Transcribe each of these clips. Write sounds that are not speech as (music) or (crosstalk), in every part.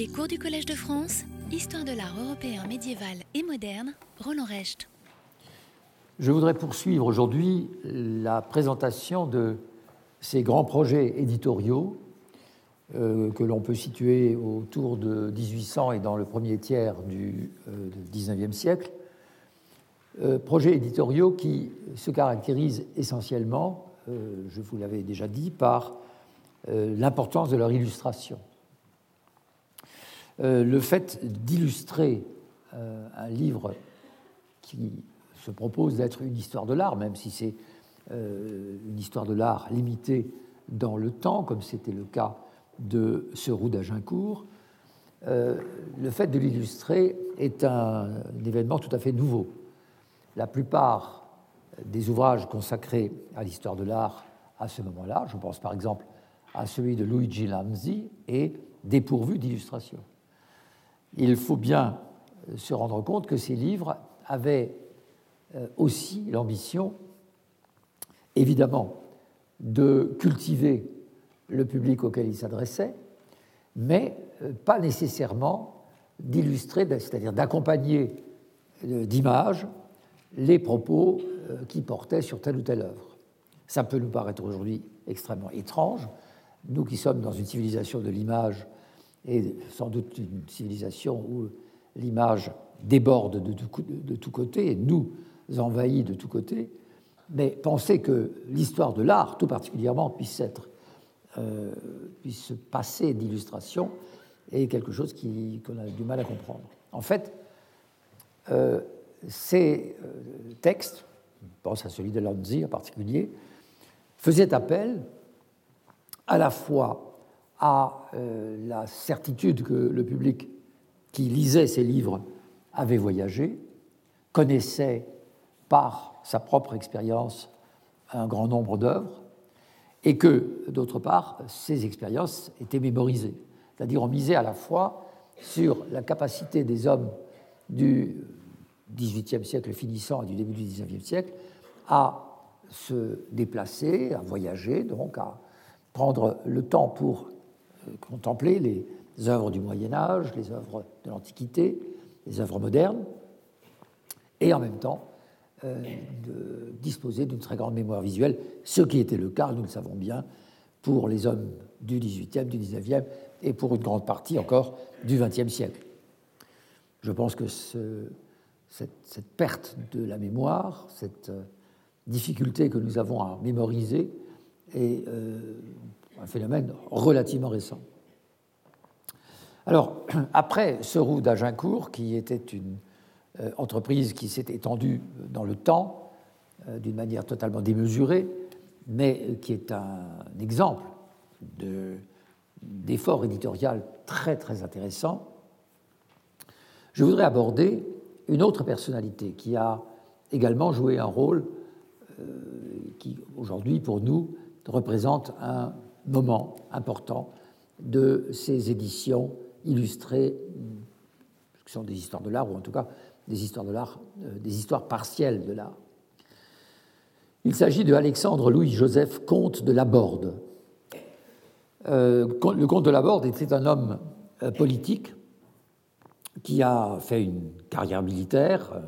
Les cours du Collège de France, Histoire de l'art européen médiéval et moderne, Roland Recht. Je voudrais poursuivre aujourd'hui la présentation de ces grands projets éditoriaux euh, que l'on peut situer autour de 1800 et dans le premier tiers du euh, 19e siècle. Euh, projets éditoriaux qui se caractérisent essentiellement, euh, je vous l'avais déjà dit, par l'importance de leur illustration. Le fait d'illustrer un livre qui se propose d'être une histoire de l'art, même si c'est une histoire de l'art limitée dans le temps, comme c'était le cas de ce roux d'Agincourt, le fait de l'illustrer est un, événement tout à fait nouveau. La plupart des ouvrages consacrés à l'histoire de l'art à ce moment-là, je pense par exemple à celui de Luigi Lanzi, est dépourvu d'illustration. Il faut bien se rendre compte que ces livres avaient euh, aussi l'ambition, évidemment, de cultiver le public auquel ils s'adressaient, mais euh, pas nécessairement d'illustrer, c'est-à-dire d'accompagner euh, d'images les propos qui portaient sur telle ou telle œuvre. Ça peut nous paraître aujourd'hui extrêmement étrange, nous qui sommes dans une civilisation de l'image et sans doute une civilisation où l'image déborde de tous de tout côté et nous envahit de tous côtés, mais penser que l'histoire de l'art, tout particulièrement, puisse, être, euh, puisse se passer d'illustration est quelque chose qu'on a du mal à comprendre. En fait, euh, ces euh, textes, je pense à celui de Lanzi en particulier, faisaient appel à la fois à euh, la certitude que le public qui lisait ces livres avait voyagé, connaissait par sa propre expérience un grand nombre d'œuvres, et que, d'autre part, ces expériences étaient mémorisées. C'est-à-dire on misait à la fois sur la capacité des hommes du XVIIIe siècle finissant et du début du XIXe siècle à se déplacer, à voyager, donc à prendre le temps pour contempler les œuvres du Moyen Âge, les œuvres de l'Antiquité, les œuvres modernes, et en même temps euh, disposer d'une très grande mémoire visuelle, ce qui était le cas, nous le savons bien, pour les hommes du XVIIIe, du XIXe et pour une grande partie encore du XXe siècle. Je pense que ce, cette, cette, perte de la mémoire, cette euh, difficulté que nous avons à mémoriser est euh, un phénomène relativement récent. Alors, (clears throat) après ce roux d'Agincourt, qui était une euh, entreprise qui s'est étendue dans le temps euh, d'une manière totalement démesurée, mais qui est un exemple d'effort éditorial très très intéressant, je voudrais aborder une autre personnalité qui a également joué un rôle euh, qui aujourd'hui pour nous représente un moment important de ces éditions illustrées, qui sont des histoires de l'art, ou en tout cas des histoires de l'art, euh, des histoires partielles de l'art. Il s'agit de Alexandre Louis-Joseph, comte de Laborde. Euh, le comte de Laborde était un homme euh, politique qui a fait une carrière militaire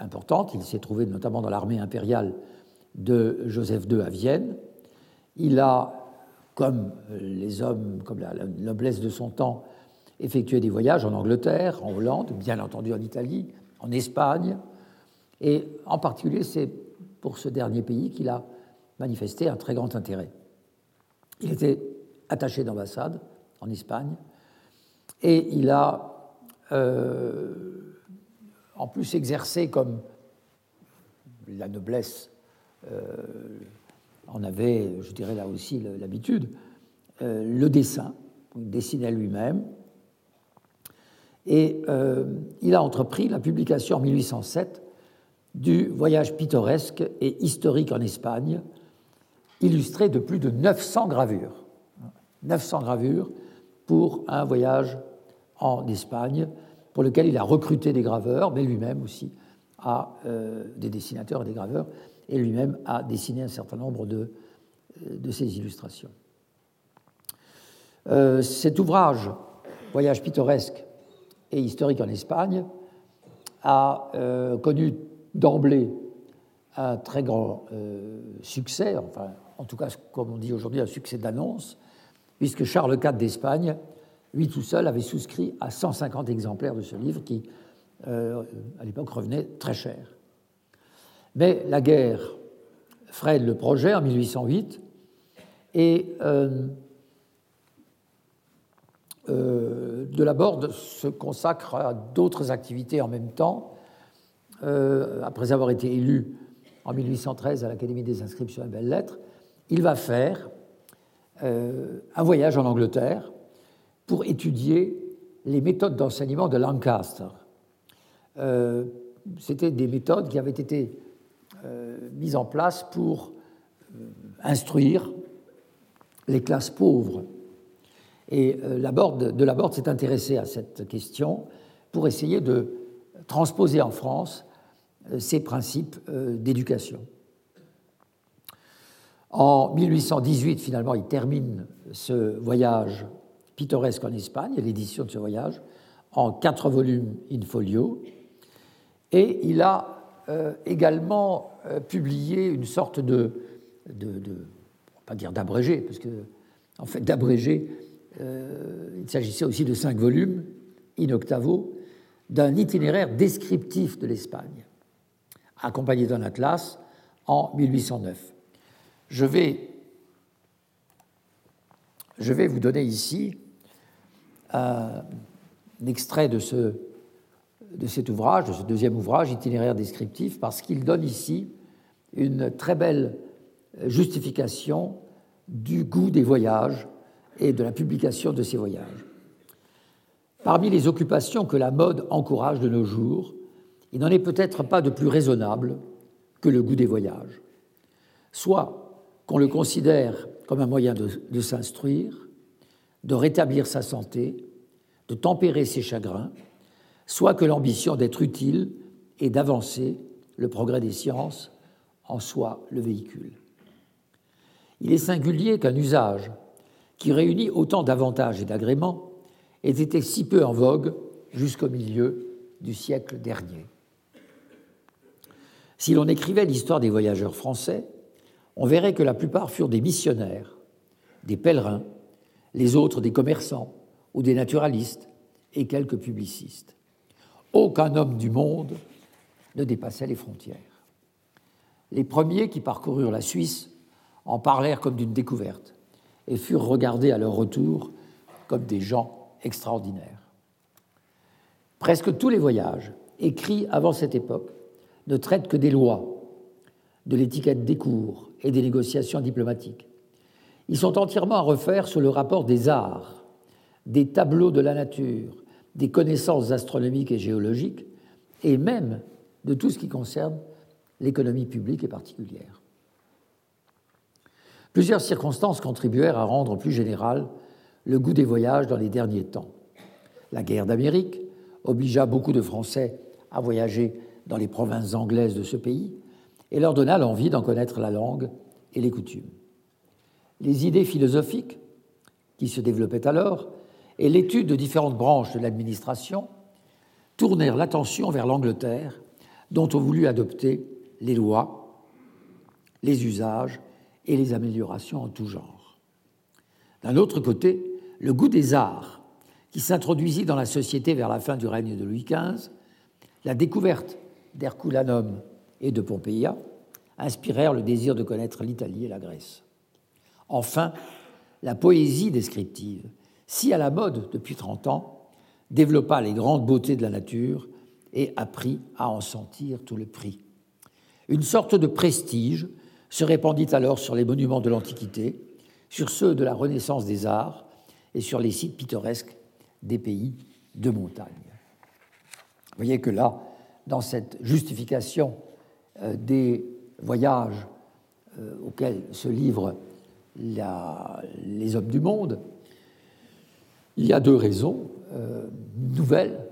importante. Il s'est trouvé notamment dans l'armée impériale de Joseph II à Vienne. Il a, comme les hommes, comme la, noblesse de son temps, effectué des voyages en Angleterre, en Hollande, bien entendu en Italie, en Espagne. Et en particulier, c'est pour ce dernier pays qu'il a manifesté un très grand intérêt. Il était attaché d'ambassade en Espagne et il a euh, en plus exercé comme la noblesse euh, en avait, je dirais là aussi, l'habitude, euh, le dessin. Il dessinait lui-même. Et euh, il a entrepris la publication en 1807 du voyage pittoresque et historique en Espagne, illustré de plus de 900 gravures. 900 gravures pour un voyage en Espagne, pour lequel il a recruté des graveurs, mais lui-même aussi a des dessinateurs et des graveurs et lui-même a dessiné un certain nombre de, de ces illustrations. Euh, cet ouvrage Voyage pittoresque et historique en Espagne a euh, connu d'emblée un très grand euh, succès, enfin, en tout cas, comme on dit aujourd'hui, un succès d'annonce, puisque Charles IV d'Espagne, lui tout seul, avait souscrit à 150 exemplaires de ce livre qui, euh, à l'époque, revenait très cher. Mais la guerre freine le projet en 1808 et euh, de la Borde se consacre à d'autres activités en même temps. Euh, après avoir été élu en 1813 à l'Académie des inscriptions et belles-lettres, il va faire euh, un voyage en Angleterre pour étudier les méthodes d'enseignement de Lancaster. C'était des méthodes qui avaient été mises en place pour instruire les classes pauvres et euh, de la Borde s'est intéressé à cette question pour essayer de transposer en France euh, ces principes euh, d'éducation. En 1818, finalement, il termine ce voyage pittoresque en Espagne, l'édition de ce voyage, en quatre volumes in folio. Et il a également publié une sorte de, pas dire d'abrégé, parce que, en fait, d'abrégé euh, il s'agissait aussi de cinq volumes, in octavo, d'un itinéraire descriptif de l'Espagne, accompagné d'un atlas en 1809. Je vais, je vais vous donner ici un extrait de, ce, de cet ouvrage, de ce deuxième ouvrage, itinéraire descriptif, parce qu'il donne ici une très belle justification du goût des voyages et de la publication de ses voyages. Parmi les occupations que la mode encourage de nos jours, il n'en est peut-être pas de plus raisonnable que le goût des voyages. Soit qu'on le considère comme un moyen de s'instruire, de rétablir sa santé, de tempérer ses chagrins, soit que l'ambition d'être utile et d'avancer le progrès des sciences en soit le véhicule. Il est singulier qu'un usage qui réunit autant d'avantages et d'agréments, ait été si peu en vogue jusqu'au milieu du siècle dernier. Si l'on écrivait l'histoire des voyageurs français, on verrait que la plupart furent des missionnaires, des pèlerins, les autres des commerçants ou des naturalistes et quelques publicistes. Aucun homme du monde ne dépassait les frontières. Les premiers qui parcoururent la Suisse en parlèrent comme d'une découverte et furent regardés à leur retour comme des gens extraordinaires. Presque tous les voyages écrits avant cette époque ne traitent que des lois, de l'étiquette des cours et des négociations diplomatiques. Ils sont entièrement à refaire sur le rapport des arts, des tableaux de la nature, des connaissances astronomiques et géologiques, et même de tout ce qui concerne l'économie publique et particulière. Plusieurs circonstances contribuèrent à rendre plus général le goût des voyages dans les derniers temps. La guerre d'Amérique obligea beaucoup de Français à voyager dans les provinces anglaises de ce pays et leur donna l'envie d'en connaître la langue et les coutumes. Les idées philosophiques qui se développaient alors et l'étude de différentes branches de l'administration tournèrent l'attention vers l'Angleterre, dont on voulut adopter les lois, les usages et les améliorations en tout genre. D'un autre côté, le goût des arts, qui s'introduisit dans la société vers la fin du règne de Louis XV, la découverte d'Herculanum et de Pompeia inspirèrent le désir de connaître l'Italie et la Grèce. Enfin, la poésie descriptive, si à la mode depuis 30 ans, développa les grandes beautés de la nature et apprit à en sentir tout le prix. Une sorte de prestige se répandit alors sur les monuments de l'Antiquité, sur ceux de la Renaissance des arts et sur les sites pittoresques des pays de montagne. Vous voyez que là, dans cette justification euh, des voyages euh, auxquels se livrent les hommes du monde, il y a deux raisons euh, nouvelles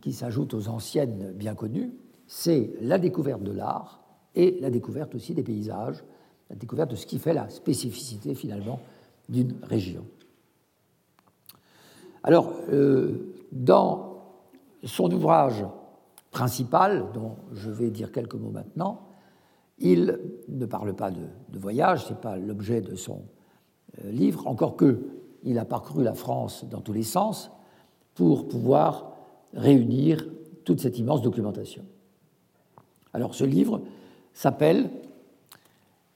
qui s'ajoutent aux anciennes bien connues. C'est la découverte de l'art et la découverte aussi des paysages, la découverte de ce qui fait la spécificité finalement d'une région. Alors, euh, dans son ouvrage principal, dont je vais dire quelques mots maintenant, il ne parle pas de, voyage, ce n'est pas l'objet de son euh, livre, encore que il a parcouru la France dans tous les sens pour pouvoir réunir toute cette immense documentation. Alors ce livre s'appelle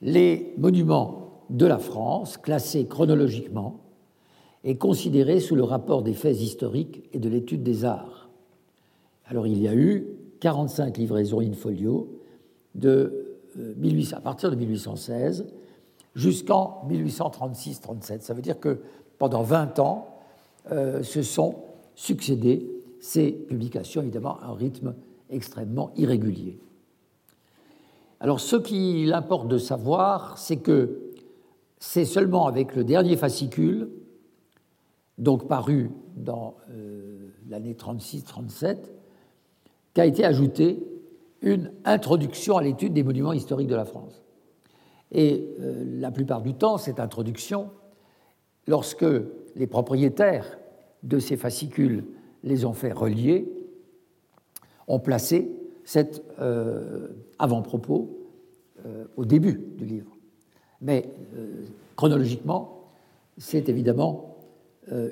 Les monuments de la France, classés chronologiquement et considérés sous le rapport des faits historiques et de l'étude des arts. Alors il y a eu 45 livraisons in folio de, euh, à partir de 1816 jusqu'en 1836-37. Ça veut dire que pendant 20 ans euh, se sont succédés ces publications, évidemment à un rythme extrêmement irrégulier. Alors ce qu'il importe de savoir, c'est que c'est seulement avec le dernier fascicule, donc paru dans euh, l'année 36-37, qu'a été ajoutée une introduction à l'étude des monuments historiques de la France. Et euh, la plupart du temps, cette introduction, lorsque les propriétaires de ces fascicules les ont fait relier, ont placé cet euh, avant-propos euh, au début du livre. Mais euh, chronologiquement, c'est évidemment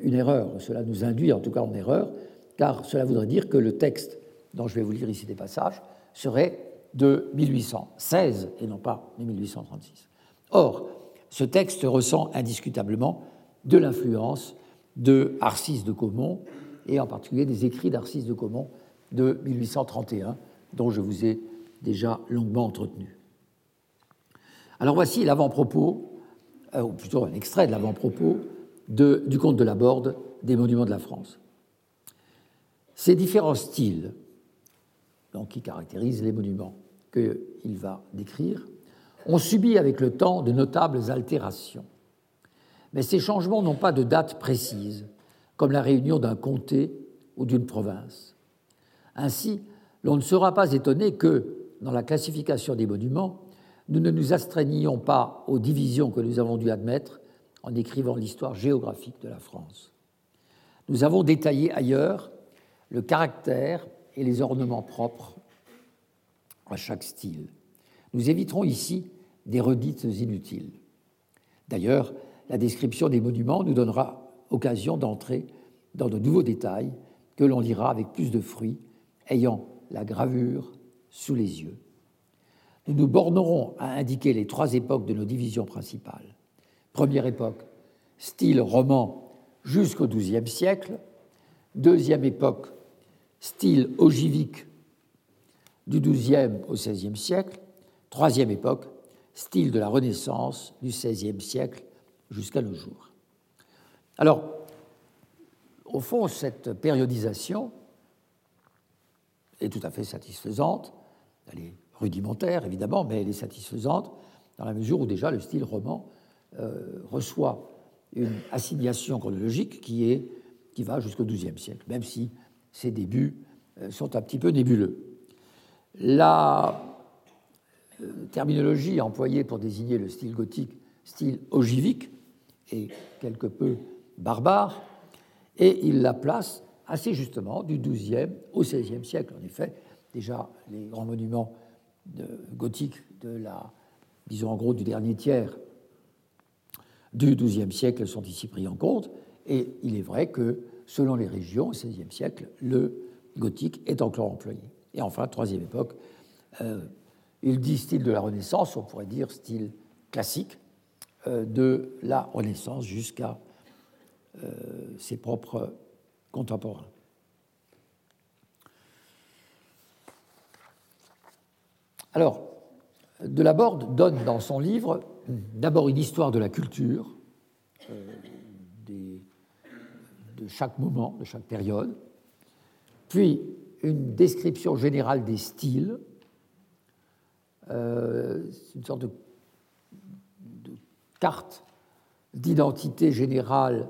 une erreur. Cela nous induit en tout cas en erreur, car cela voudrait dire que le texte dont je vais vous lire ici des passages serait de 1816 et non pas de 1836. Or, ce texte ressent indiscutablement de l'influence de Arcis de Caumont et en particulier des écrits d'Arcis de Caumont de 1831, dont je vous ai déjà longuement entretenu. Alors voici l'avant-propos, euh, ou plutôt un extrait de l'avant-propos du conte de la Borde des monuments de la France. Ces différents styles donc, qui caractérisent les monuments qu'il va décrire ont subi avec le temps de notables altérations. Mais ces changements n'ont pas de date précise, comme la réunion d'un comté ou d'une province. Ainsi, l'on ne sera pas étonné que, dans la classification des monuments, nous ne nous astreignions pas aux divisions que nous avons dû admettre en écrivant l'histoire géographique de la France. Nous avons détaillé ailleurs le caractère et les ornements propres à chaque style. Nous éviterons ici des redites inutiles. D'ailleurs, la description des monuments nous donnera occasion d'entrer dans de nouveaux détails que l'on lira avec plus de fruits, ayant la gravure sous les yeux. Nous nous bornerons à indiquer les trois époques de nos divisions principales. Première époque, style roman jusqu'au XIIe siècle. Deuxième époque, style ogivique du XIIe au XVIe siècle. Troisième époque, style de la Renaissance du XVIe siècle jusqu'à nos jours. Alors, au fond, cette périodisation est tout à fait satisfaisante. Elle est rudimentaire, évidemment, mais elle est satisfaisante dans la mesure où déjà le style roman euh, reçoit une assignation chronologique qui, va jusqu'au XIIe siècle, même si ses débuts euh, sont un petit peu nébuleux. La euh, terminologie employée pour désigner le style gothique, style ogivique, est quelque peu barbare, et il la place assez justement du XIIe au XVIe siècle. En effet, déjà les grands monuments gothiques de la, disons en gros, du dernier tiers du XIIe siècle sont ici pris en compte, et il est vrai que selon les régions, au XVIe siècle, le gothique est encore employé. Et enfin, troisième époque, euh, il dit style de la Renaissance, on pourrait dire style classique de la Renaissance jusqu'à euh, ses propres contemporains. Alors, de la Borde donne dans son livre d'abord une histoire de la culture, de chaque moment, de chaque période, puis une description générale des styles, euh, une sorte de, carte d'identité générale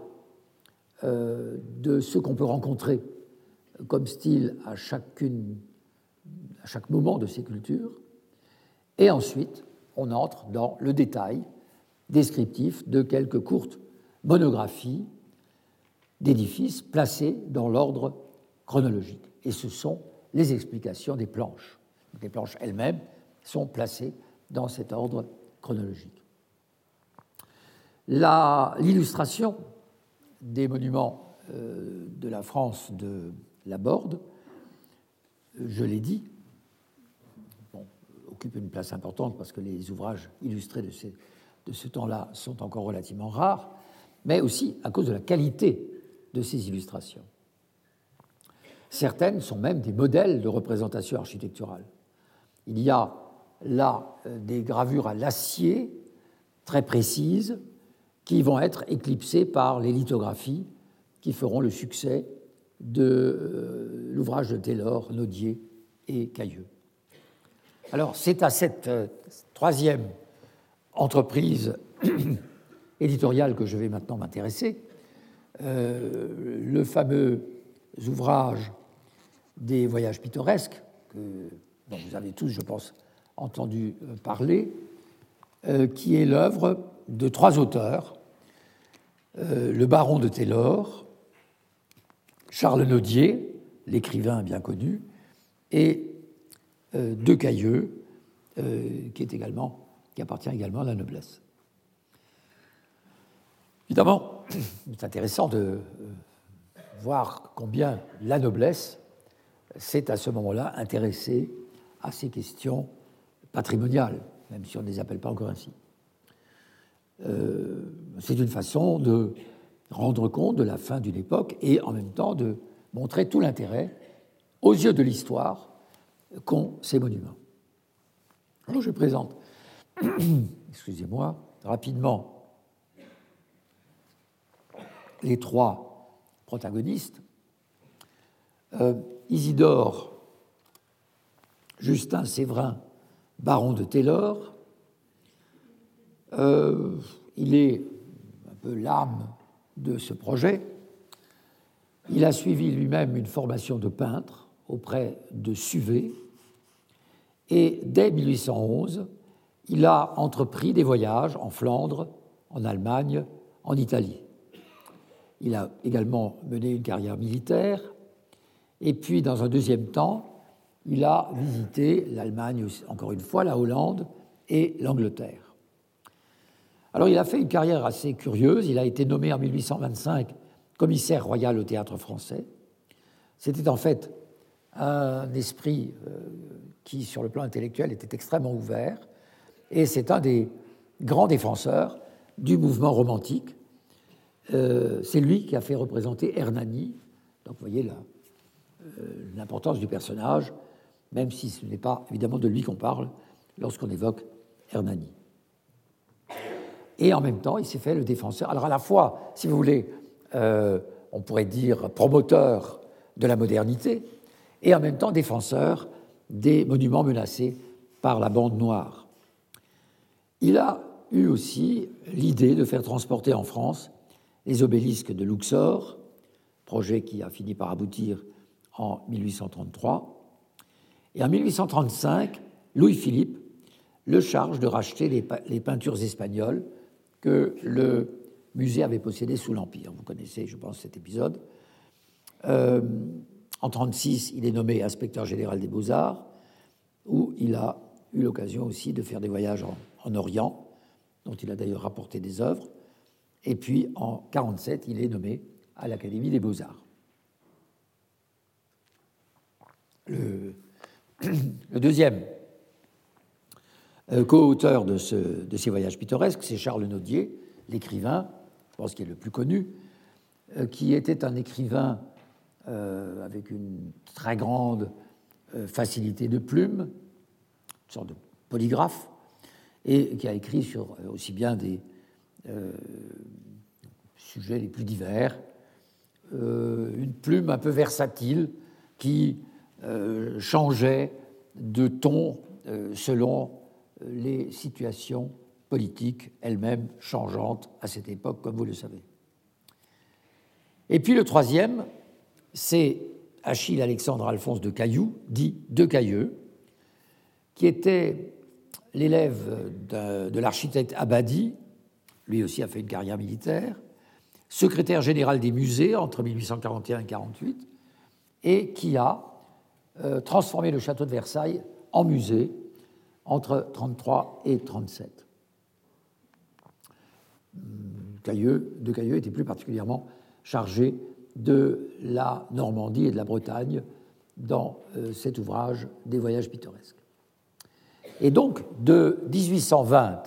euh, de ce qu'on peut rencontrer comme style à, à chaque moment de ces cultures. Et ensuite, on entre dans le détail descriptif de quelques courtes monographies d'édifices placés dans l'ordre chronologique. Et ce sont les explications des planches. Les planches elles-mêmes sont placées dans cet ordre chronologique. L'illustration des monuments euh, de la France de la Borde, je l'ai dit, occupe une place importante parce que les ouvrages illustrés de, de ce temps-là sont encore relativement rares, mais aussi à cause de la qualité de ces illustrations. Certaines sont même des modèles de représentation architecturale. Il y a là euh, des gravures à l'acier très précises qui vont être éclipsées par les lithographies qui feront le succès de euh, l'ouvrage de Taylor, Naudier et Cailleux. Alors c'est à cette euh, troisième entreprise (coughs) éditoriale que je vais maintenant m'intéresser, le fameux ouvrage des voyages pittoresques, que, dont vous avez tous, je pense, entendu euh, parler, euh, qui est l'œuvre de trois auteurs, euh, le baron de Taylor, Charles Naudier, l'écrivain bien connu, et De Cailleux, qui, est également, qui appartient également à la noblesse. Évidemment, (clears throat) c'est intéressant de voir combien la noblesse s'est à ce moment-là intéressée à ces questions patrimoniales, même si on ne les appelle pas encore ainsi. Euh, c'est une façon de rendre compte de la fin d'une époque et en même temps de montrer tout l'intérêt, aux yeux de l'histoire, qu'ont ces monuments. Alors je présente, (clears throat) excusez-moi, rapidement les trois protagonistes. Euh, Isidore Justin Séverin, baron de Taylor. Euh, il est un peu l'âme de ce projet. Il a suivi lui-même une formation de peintre auprès de Suvé et dès 1811, il a entrepris des voyages en Flandre, en Allemagne, en Italie. Il a également mené une carrière militaire et puis, dans un deuxième temps, il a visité l'Allemagne, encore une fois, la Hollande et l'Angleterre. Alors, il a fait une carrière assez curieuse. Il a été nommé en 1825 commissaire royal au théâtre français. C'était en fait un esprit euh, qui, sur le plan intellectuel, était extrêmement ouvert. Et c'est un des grands défenseurs du mouvement romantique. Euh, c'est lui qui a fait représenter Hernani. Donc, vous voyez euh, l'importance du personnage, même si ce n'est pas évidemment de lui qu'on parle lorsqu'on évoque Hernani. Et en même temps, il s'est fait le défenseur. Alors à la fois, si vous voulez, euh, on pourrait dire promoteur de la modernité, et en même temps défenseur des monuments menacés par la bande noire. Il a eu aussi l'idée de faire transporter en France les obélisques de Luxor, projet qui a fini par aboutir en 1833. Et en 1835, Louis-Philippe le charge de racheter les, peintures espagnoles que le musée avait possédées sous l'Empire. Vous connaissez, je pense, cet épisode. Euh, en 1936, il est nommé inspecteur général des beaux-arts, où il a eu l'occasion aussi de faire des voyages en, en Orient, dont il a d'ailleurs rapporté des œuvres. Et puis en 1947, il est nommé à l'Académie des beaux-arts. Le, (clears throat) deuxième co-auteur de, ces voyages pittoresques, c'est Charles Naudier, l'écrivain, je pense qu'il est le plus connu, euh, qui était un écrivain euh, avec une très grande facilité de plume, une sorte de polygraphe, et qui a écrit sur aussi bien des sujets les plus divers, une plume un peu versatile qui euh, changeait de ton euh, selon euh, les situations politiques elles-mêmes changeantes à cette époque, comme vous le savez. Et puis le troisième, c'est Achille Alexandre Alphonse de Cailloux, dit de Cailleux, qui était l'élève de, l'architecte Abadi, lui aussi a fait une carrière militaire, secrétaire général des musées entre 1841 et 1848, et qui a euh, transformé le château de Versailles en musée entre 33 et 37. Cailleux, de Cailleux était plus particulièrement chargé de la Normandie et de la Bretagne dans euh, cet ouvrage des voyages pittoresques. Et donc, de 1820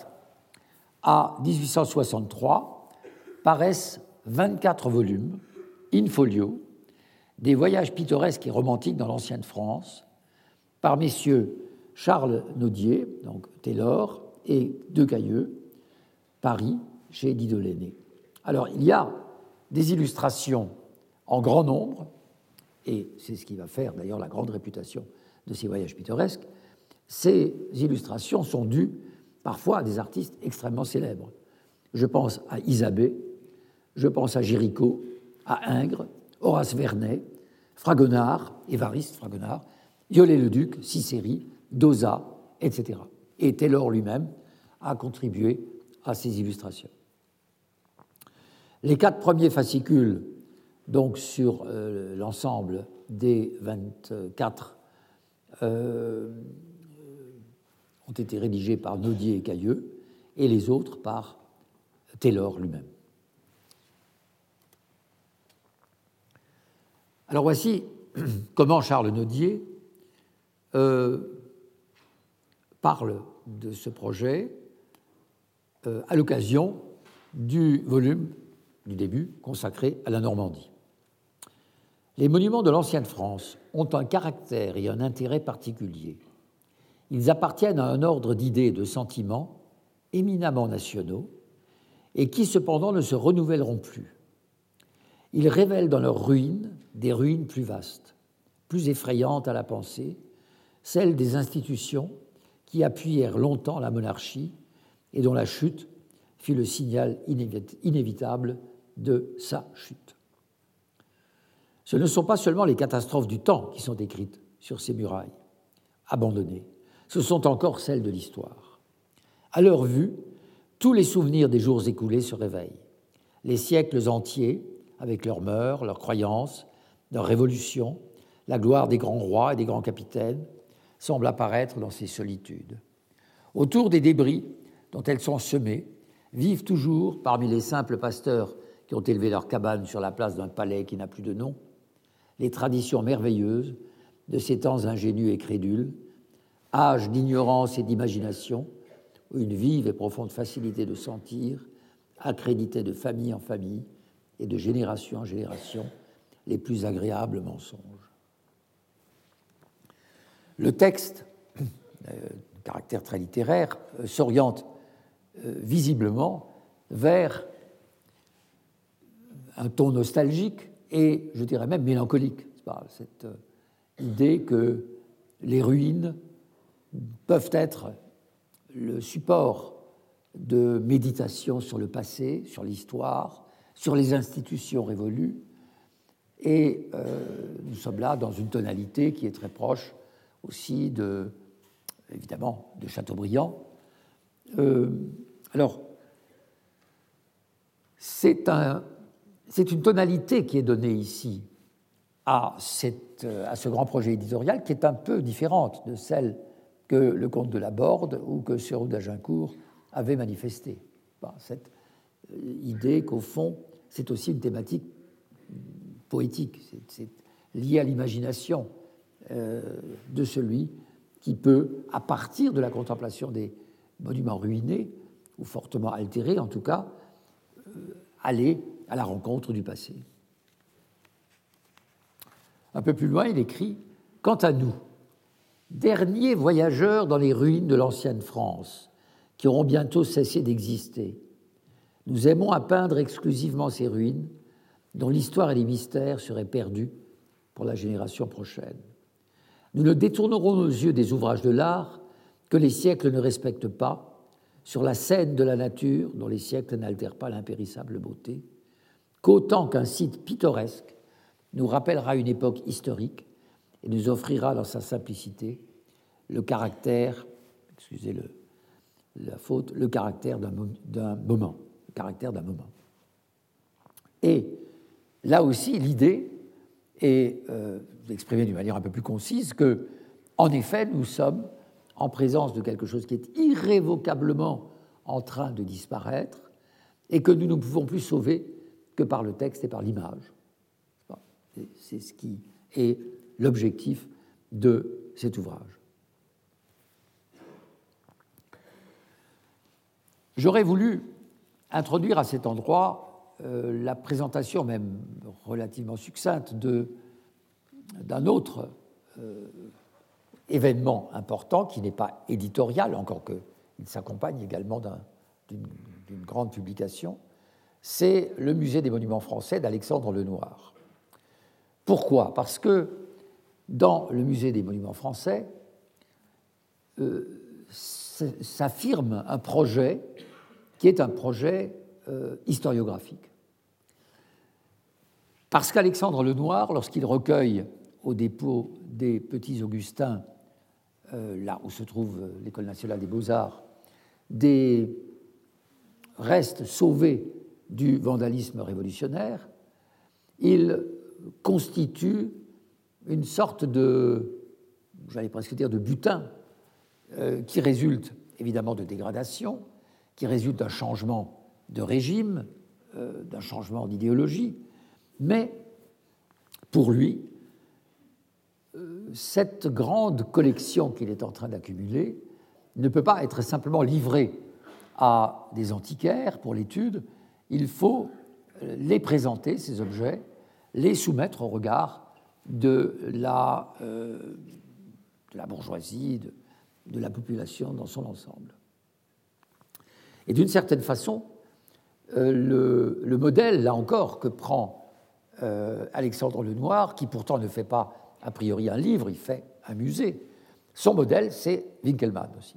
à 1863 paraissent 24 volumes, in folio, des voyages pittoresques et romantiques dans l'ancienne France, par messieurs Charles Naudier, donc Taylor, et De Cailleux, Paris, chez Dido Alors, il y a des illustrations en grand nombre, et c'est ce qui va faire d'ailleurs la grande réputation de ces voyages pittoresques. Ces illustrations sont dues parfois à des artistes extrêmement célèbres. Je pense à Isabée, je pense à Géricault, à Ingres, Horace Vernet, Fragonard, Évariste Fragonard, Viollet-le-Duc, Cicéry, Dosa, etc. Et Taylor lui-même a contribué à ces illustrations. Les quatre premiers fascicules, donc sur euh, l'ensemble des 24, euh, ont été rédigés par Naudier et Cailleux, et les autres par Taylor lui-même. Alors voici (clears throat) comment Charles Naudier euh, parle de ce projet euh, à l'occasion du volume du début consacré à la Normandie. Les monuments de l'ancienne France ont un caractère et un intérêt particuliers. Ils appartiennent à un ordre d'idées et de sentiments éminemment nationaux et qui cependant ne se renouvelleront plus. Ils révèlent dans leurs ruines des ruines plus vastes, plus effrayantes à la pensée, celles des institutions qui appuyèrent longtemps la monarchie et dont la chute fut le signal inévitable de sa chute. Ce ne sont pas seulement les catastrophes du temps qui sont décrites sur ces murailles, abandonnées, ce sont encore celles de l'histoire. À leur vue, tous les souvenirs des jours écoulés se réveillent. Les siècles entiers, avec leurs mœurs, leurs croyances, leurs révolutions, la gloire des grands rois et des grands capitaines, semblent apparaître dans ces solitudes. Autour des débris dont elles sont semées, vivent toujours, parmi les simples pasteurs qui ont élevé leur cabane sur la place d'un palais qui n'a plus de nom, les traditions merveilleuses de ces temps ingénus et crédules, âge d'ignorance et d'imagination, où une vive et profonde facilité de sentir accréditait de famille en famille et de génération en génération les plus agréables mensonges. Le texte, euh, caractère très littéraire, euh, s'oriente euh, visiblement vers un ton nostalgique et, je dirais même, mélancolique. Cette euh, idée que les ruines peuvent être le support de méditation sur le passé, sur l'histoire, sur les institutions révolues. Et nous sommes là dans une tonalité qui est très proche aussi de, évidemment, de Chateaubriand. Euh, alors, c'est un, une tonalité qui est donnée ici à, cette, à, ce grand projet éditorial qui est un peu différente de celle que le comte de la Borde ou que Sir d'Agincourt avait manifestée. Cette euh, idée qu'au fond, c'est aussi une thématique poétique, c'est lié à l'imagination de celui qui peut, à partir de la contemplation des monuments ruinés, ou fortement altérés en tout cas, euh, aller à la rencontre du passé. Un peu plus loin, il écrit Quant à nous, derniers voyageurs dans les ruines de l'ancienne France, qui auront bientôt cessé d'exister, nous aimons à peindre exclusivement ces ruines dont l'histoire et les mystères seraient perdus pour la génération prochaine. Nous ne détournerons nos yeux des ouvrages de l'art que les siècles ne respectent pas, sur la scène de la nature dont les siècles n'altèrent pas l'impérissable beauté, qu'autant qu'un site pittoresque nous rappellera une époque historique et nous offrira dans sa simplicité le caractère, excusez le, la faute, le caractère d'un moment, le caractère d'un moment. Et là aussi, l'idée est euh, d'exprimer d'une manière un peu plus concise que, en effet, nous sommes en présence de quelque chose qui est irrévocablement en train de disparaître et que nous ne pouvons plus sauver que par le texte et par l'image. C'est ce qui est l'objectif de cet ouvrage. J'aurais voulu introduire à cet endroit euh, la présentation, même relativement succincte, d'un autre euh, événement important qui n'est pas éditorial, encore qu'il s'accompagne également d'une grande publication, c'est le Musée des monuments français d'Alexandre Lenoir. Pourquoi? Parce que dans le Musée des monuments français euh, s'affirme un projet qui est un projet euh, historiographique. Parce qu'Alexandre Lenoir, lorsqu'il recueille au dépôt des Petits Augustins, euh, là où se trouve l'École nationale des beaux-arts, des restes sauvés du vandalisme révolutionnaire, il constitue une sorte de, j'allais presque dire, de butin euh, qui résulte évidemment de dégradation, qui résulte d'un changement de régime, euh, d'un changement d'idéologie, mais pour lui, euh, cette grande collection qu'il est en train d'accumuler ne peut pas être simplement livrée à des antiquaires pour l'étude, il faut les présenter, ces objets, les soumettre au regard de la, euh, de la bourgeoisie, de, de, la population dans son ensemble. Et d'une certaine façon, euh, le, le, modèle, là encore, que prend euh, Alexandre Lenoir, qui pourtant ne fait pas a priori un livre, il fait un musée, son modèle, c'est Winkelmann aussi.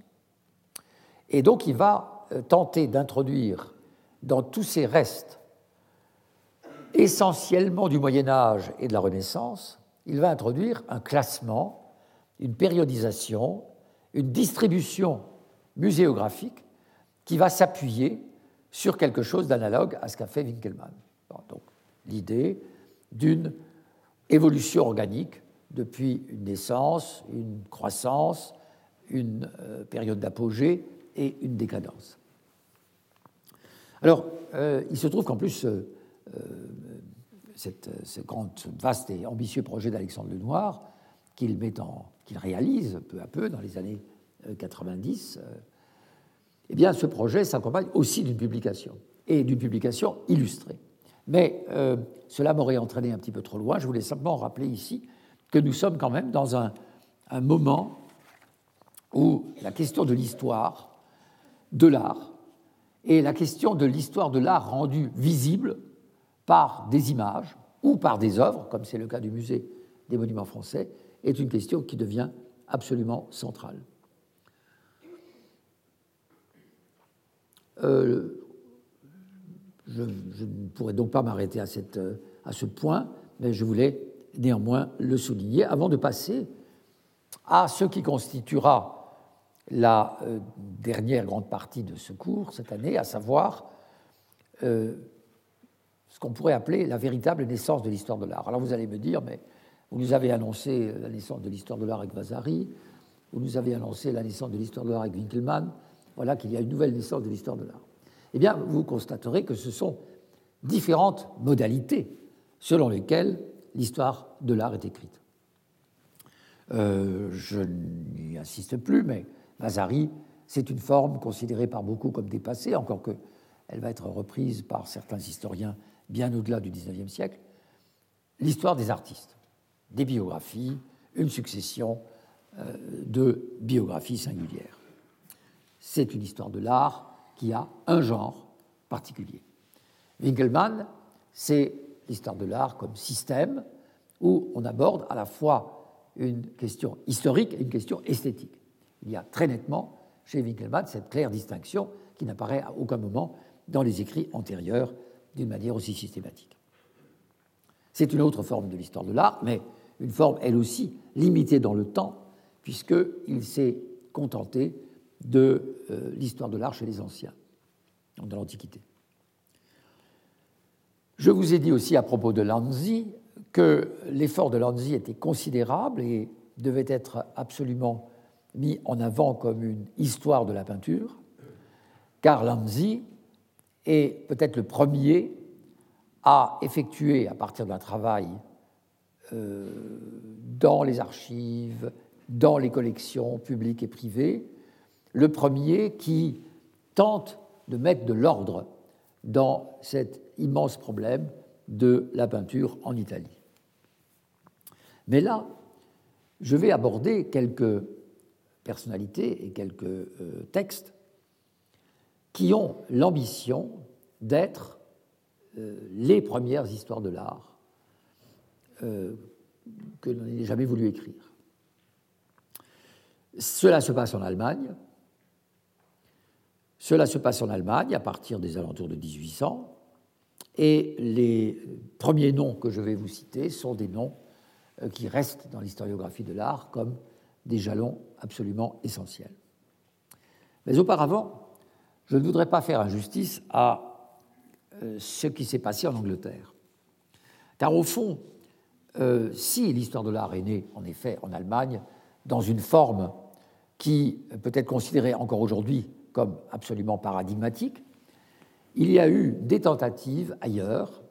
Et donc il va tenter d'introduire dans tous ces restes essentiellement du Moyen Âge et de la Renaissance, il va introduire un classement, une périodisation, une distribution muséographique qui va s'appuyer sur quelque chose d'analogue à ce qu'a fait Winkelmann. Donc l'idée d'une évolution organique depuis une naissance, une croissance, une euh, période d'apogée et une décadence. Alors, euh, il se trouve qu'en plus, euh, ce grand, vaste et ambitieux projet d'Alexandre Lenoir, qu'il qu'il réalise peu à peu dans les années 90, eh bien, ce projet s'accompagne aussi d'une publication, et d'une publication illustrée. Mais cela m'aurait entraîné un petit peu trop loin. Je voulais simplement rappeler ici que nous sommes quand même dans un, moment où la question de l'histoire, de l'art, et la question de l'histoire de l'art rendue visible par des images ou par des œuvres, comme c'est le cas du musée des monuments français, est une question qui devient absolument centrale. Euh, je, ne pourrais donc pas m'arrêter à, à ce point, mais je voulais néanmoins le souligner avant de passer à ce qui constituera la euh, dernière grande partie de ce cours cette année, à savoir euh, ce qu'on pourrait appeler la véritable naissance de l'histoire de l'art. Alors vous allez me dire, mais vous nous avez annoncé la naissance de l'histoire de l'art avec Vasari, vous nous avez annoncé la naissance de l'histoire de l'art avec Winkelmann, voilà qu'il y a une nouvelle naissance de l'histoire de l'art. Eh bien, vous constaterez que ce sont différentes modalités selon lesquelles l'histoire de l'art est écrite. Euh, je n'y insiste plus, mais Vasari, c'est une forme considérée par beaucoup comme dépassée, encore qu'elle va être reprise par certains historiens bien au-delà du XIXe siècle. L'histoire des artistes, des biographies, une succession euh, de biographies singulières. C'est une histoire de l'art qui a un genre particulier. Winkelmann, c'est l'histoire de l'art comme système où on aborde à la fois une question historique et une question esthétique. Il y a très nettement chez Winkelmann cette claire distinction qui n'apparaît à aucun moment dans les écrits antérieurs d'une manière aussi systématique. C'est une autre forme de l'histoire de l'art, mais une forme elle aussi limitée dans le temps, puisqu'il s'est contenté de euh, l'histoire de l'art chez les anciens, de l'Antiquité. Je vous ai dit aussi à propos de Lanzi que l'effort de Lanzi était considérable et devait être absolument mis en avant comme une histoire de la peinture, car Lanzi est peut-être le premier à effectuer, à partir d'un travail euh, dans les archives, dans les collections publiques et privées, le premier qui tente de mettre de l'ordre dans cet immense problème de la peinture en Italie. Mais là, je vais aborder quelques personnalités et quelques euh, textes qui ont l'ambition d'être euh, les premières histoires de l'art euh, que l'on n'ait jamais voulu écrire. Cela se passe en Allemagne. Cela se passe en Allemagne à partir des alentours de 1800. Et les premiers noms que je vais vous citer sont des noms euh, qui restent dans l'historiographie de l'art comme des jalons absolument essentiels. Mais auparavant, je ne voudrais pas faire injustice à euh, ce qui s'est passé en Angleterre. Car au fond, euh, si l'histoire de l'art est née, en effet, en Allemagne, dans une forme qui peut être considérée encore aujourd'hui comme absolument paradigmatique, il y a eu des tentatives ailleurs,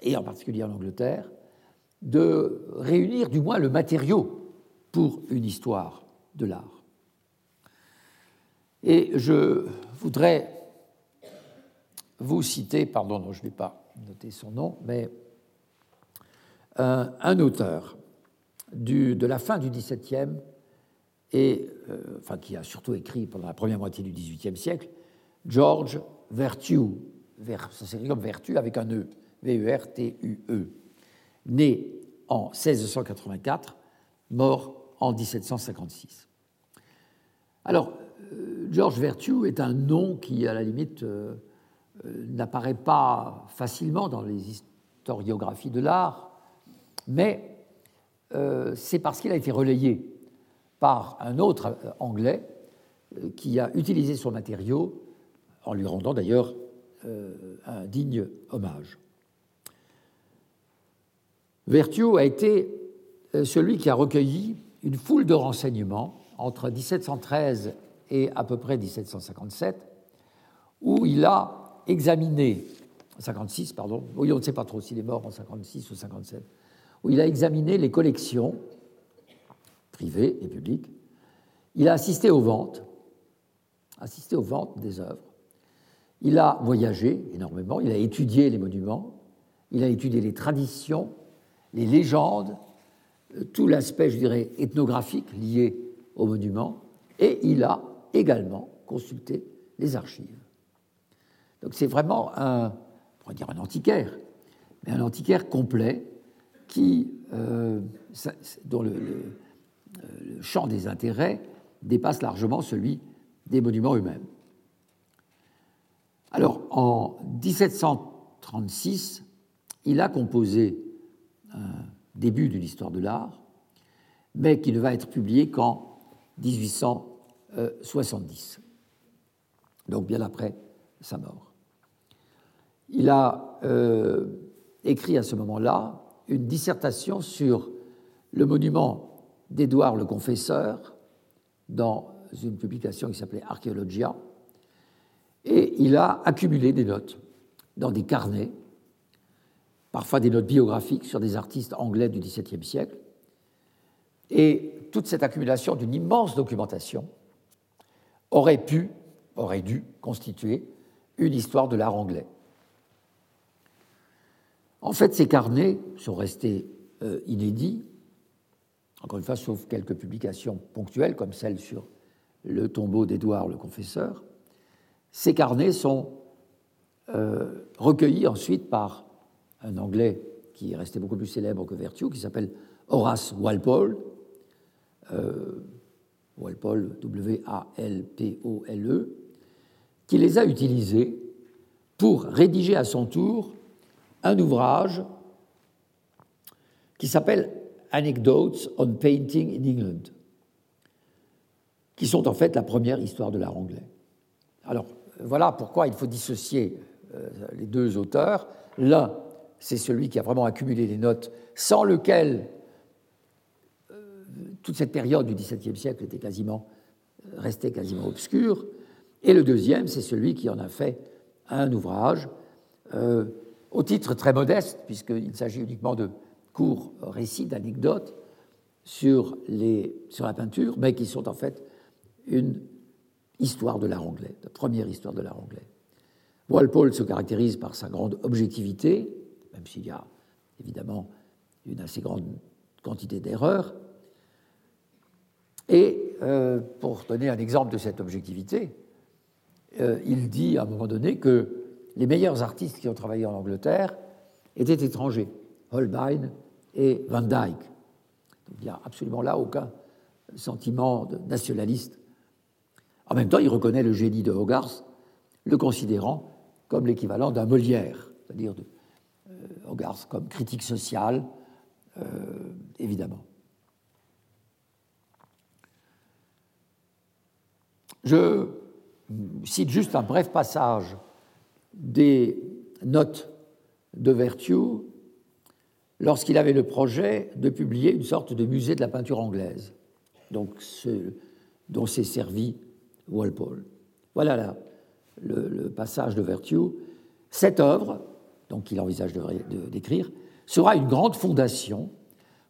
et en particulier en Angleterre, de réunir du moins le matériau pour une histoire de l'art. Et je voudrais vous citer, pardon, je ne vais pas noter son nom, mais un, auteur de la fin du XVIIe et euh, qui a surtout écrit pendant la première moitié du XVIIIe siècle, George Vertue, ça s'écrit comme Vertu avec un E, V-E-R-T-U-E, e, né en 1684, mort en 1756. Alors, euh, George Vertue est un nom qui, à la limite, euh, n'apparaît pas facilement dans les historiographies de l'art, mais c'est parce qu'il a été relayé par un autre euh, Anglais euh, qui a utilisé son matériau en lui rendant d'ailleurs euh, un digne hommage. Vertuo a été celui qui a recueilli une foule de renseignements entre 1713 et à peu près 1757, où il a examiné, 56, pardon, oui, on ne sait pas trop s'il est mort en 56 ou 57, où il a examiné les collections privé et public. Il a assisté aux ventes, assisté aux ventes des œuvres. Il a voyagé énormément, il a étudié les monuments, il a étudié les traditions, les légendes, euh, tout l'aspect, je dirais, ethnographique lié aux monuments, et il a également consulté les archives. Donc c'est vraiment un, on pourrait dire un antiquaire, mais un antiquaire complet qui, euh, dont le, euh, le champ des intérêts dépasse largement celui des monuments eux-mêmes. Alors, en 1736, il a composé un début d'une histoire de l'art, mais qui ne va être publié qu'en 1870, donc bien après sa mort. Il a euh, écrit à ce moment-là une dissertation sur le monument d'Édouard le Confesseur dans une publication qui s'appelait Archéologia, et il a accumulé des notes dans des carnets, parfois des notes biographiques sur des artistes anglais du XVIIe siècle, et toute cette accumulation d'une immense documentation aurait pu, aurait dû constituer une histoire de l'art anglais. En fait, ces carnets sont restés euh, inédits encore une fois, sauf quelques publications ponctuelles, comme celle sur le tombeau d'Édouard le Confesseur. Ces carnets sont euh, recueillis ensuite par un Anglais qui est resté beaucoup plus célèbre que Vertue, qui s'appelle Horace Walpole, euh, Walpole, W-A-L-P-O-L-E, qui les a utilisés pour rédiger à son tour un ouvrage qui s'appelle Anecdotes on Painting in England, qui sont en fait la première histoire de l'art anglais. Alors voilà pourquoi il faut dissocier euh, les deux auteurs. L'un c'est celui qui a vraiment accumulé les notes, sans lequel euh, toute cette période du XVIIe siècle était quasiment, euh, restait quasiment obscure. Et le deuxième, c'est celui qui en a fait un ouvrage au titre très modeste, puisqu'il s'agit uniquement de courts récits, d'anecdotes sur la peinture, mais qui sont en fait une histoire de l'art anglais, la première histoire de l'art anglais. Walpole se caractérise par sa grande objectivité, même s'il y a évidemment une assez grande quantité d'erreurs. Et euh, pour donner un exemple de cette objectivité, euh, il dit à un moment donné que les meilleurs artistes qui ont travaillé en Angleterre étaient étrangers, Holbein et Van Dyck. il n'y a absolument là aucun sentiment nationaliste. En même temps, il reconnaît le génie de Hogarth, le considérant comme l'équivalent d'un Molière, c'est-à-dire de euh, Hogarth comme critique sociale, euh, évidemment. Je cite juste un bref passage des notes de Vertu lorsqu'il avait le projet de publier une sorte de musée de la peinture anglaise, donc dont s'est servi Walpole. Voilà là, le, passage de Vertu. Cette œuvre, donc qu'il envisage d'écrire, sera une grande fondation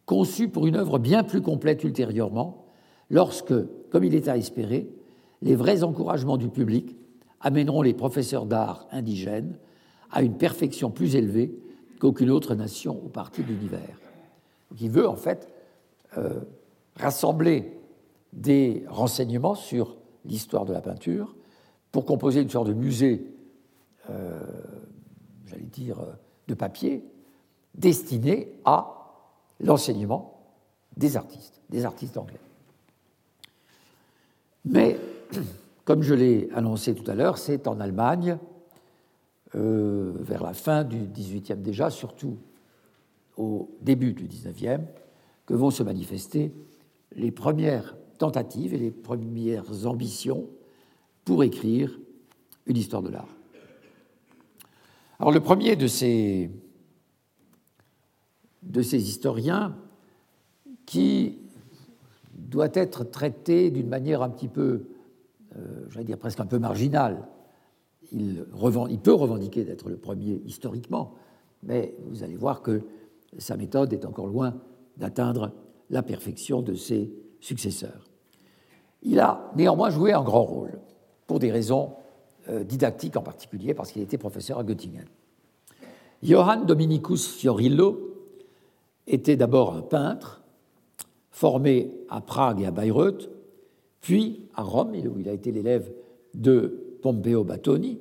conçue pour une œuvre bien plus complète ultérieurement, lorsque, comme il est à espérer, les vrais encouragements du public amèneront les professeurs d'art indigènes à une perfection plus élevée qu'aucune autre nation ou partie de l'univers. il veut en fait euh, rassembler des renseignements sur l'histoire de la peinture pour composer une sorte de musée, euh, j'allais dire, de papier, destiné à l'enseignement des artistes, des artistes anglais. Mais (clears throat) comme je l'ai annoncé tout à l'heure, c'est en Allemagne, euh, vers la fin du XVIIIe déjà, surtout au début du XIXe, que vont se manifester les premières tentatives et les premières ambitions pour écrire une histoire de l'art. Alors le premier de ces, de ces historiens qui doit être traité d'une manière un petit peu euh, j'allais dire presque un peu marginal. Il, peut revendiquer d'être le premier historiquement, mais vous allez voir que sa méthode est encore loin d'atteindre la perfection de ses successeurs. Il a néanmoins joué un grand rôle, pour des raisons euh, didactiques en particulier, parce qu'il était professeur à Göttingen. Johann Dominicus Fiorillo était d'abord un peintre, formé à Prague et à Bayreuth, puis à Rome, où il a été l'élève de Pompeo Battoni,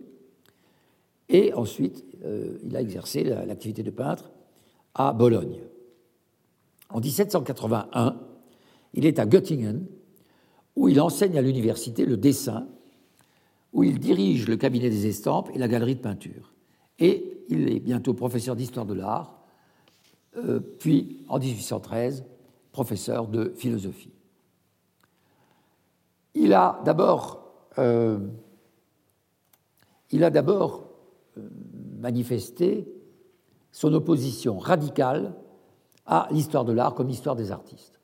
et ensuite euh, il a exercé l'activité de peintre à Bologne. En 1781, il est à Göttingen, où il enseigne à l'université le dessin, où il dirige le cabinet des estampes et la galerie de peinture. Et il est bientôt professeur d'histoire de l'art, euh, puis en 1813, professeur de philosophie. Il a d'abord euh, euh, manifesté son opposition radicale à l'histoire de l'art comme histoire des artistes.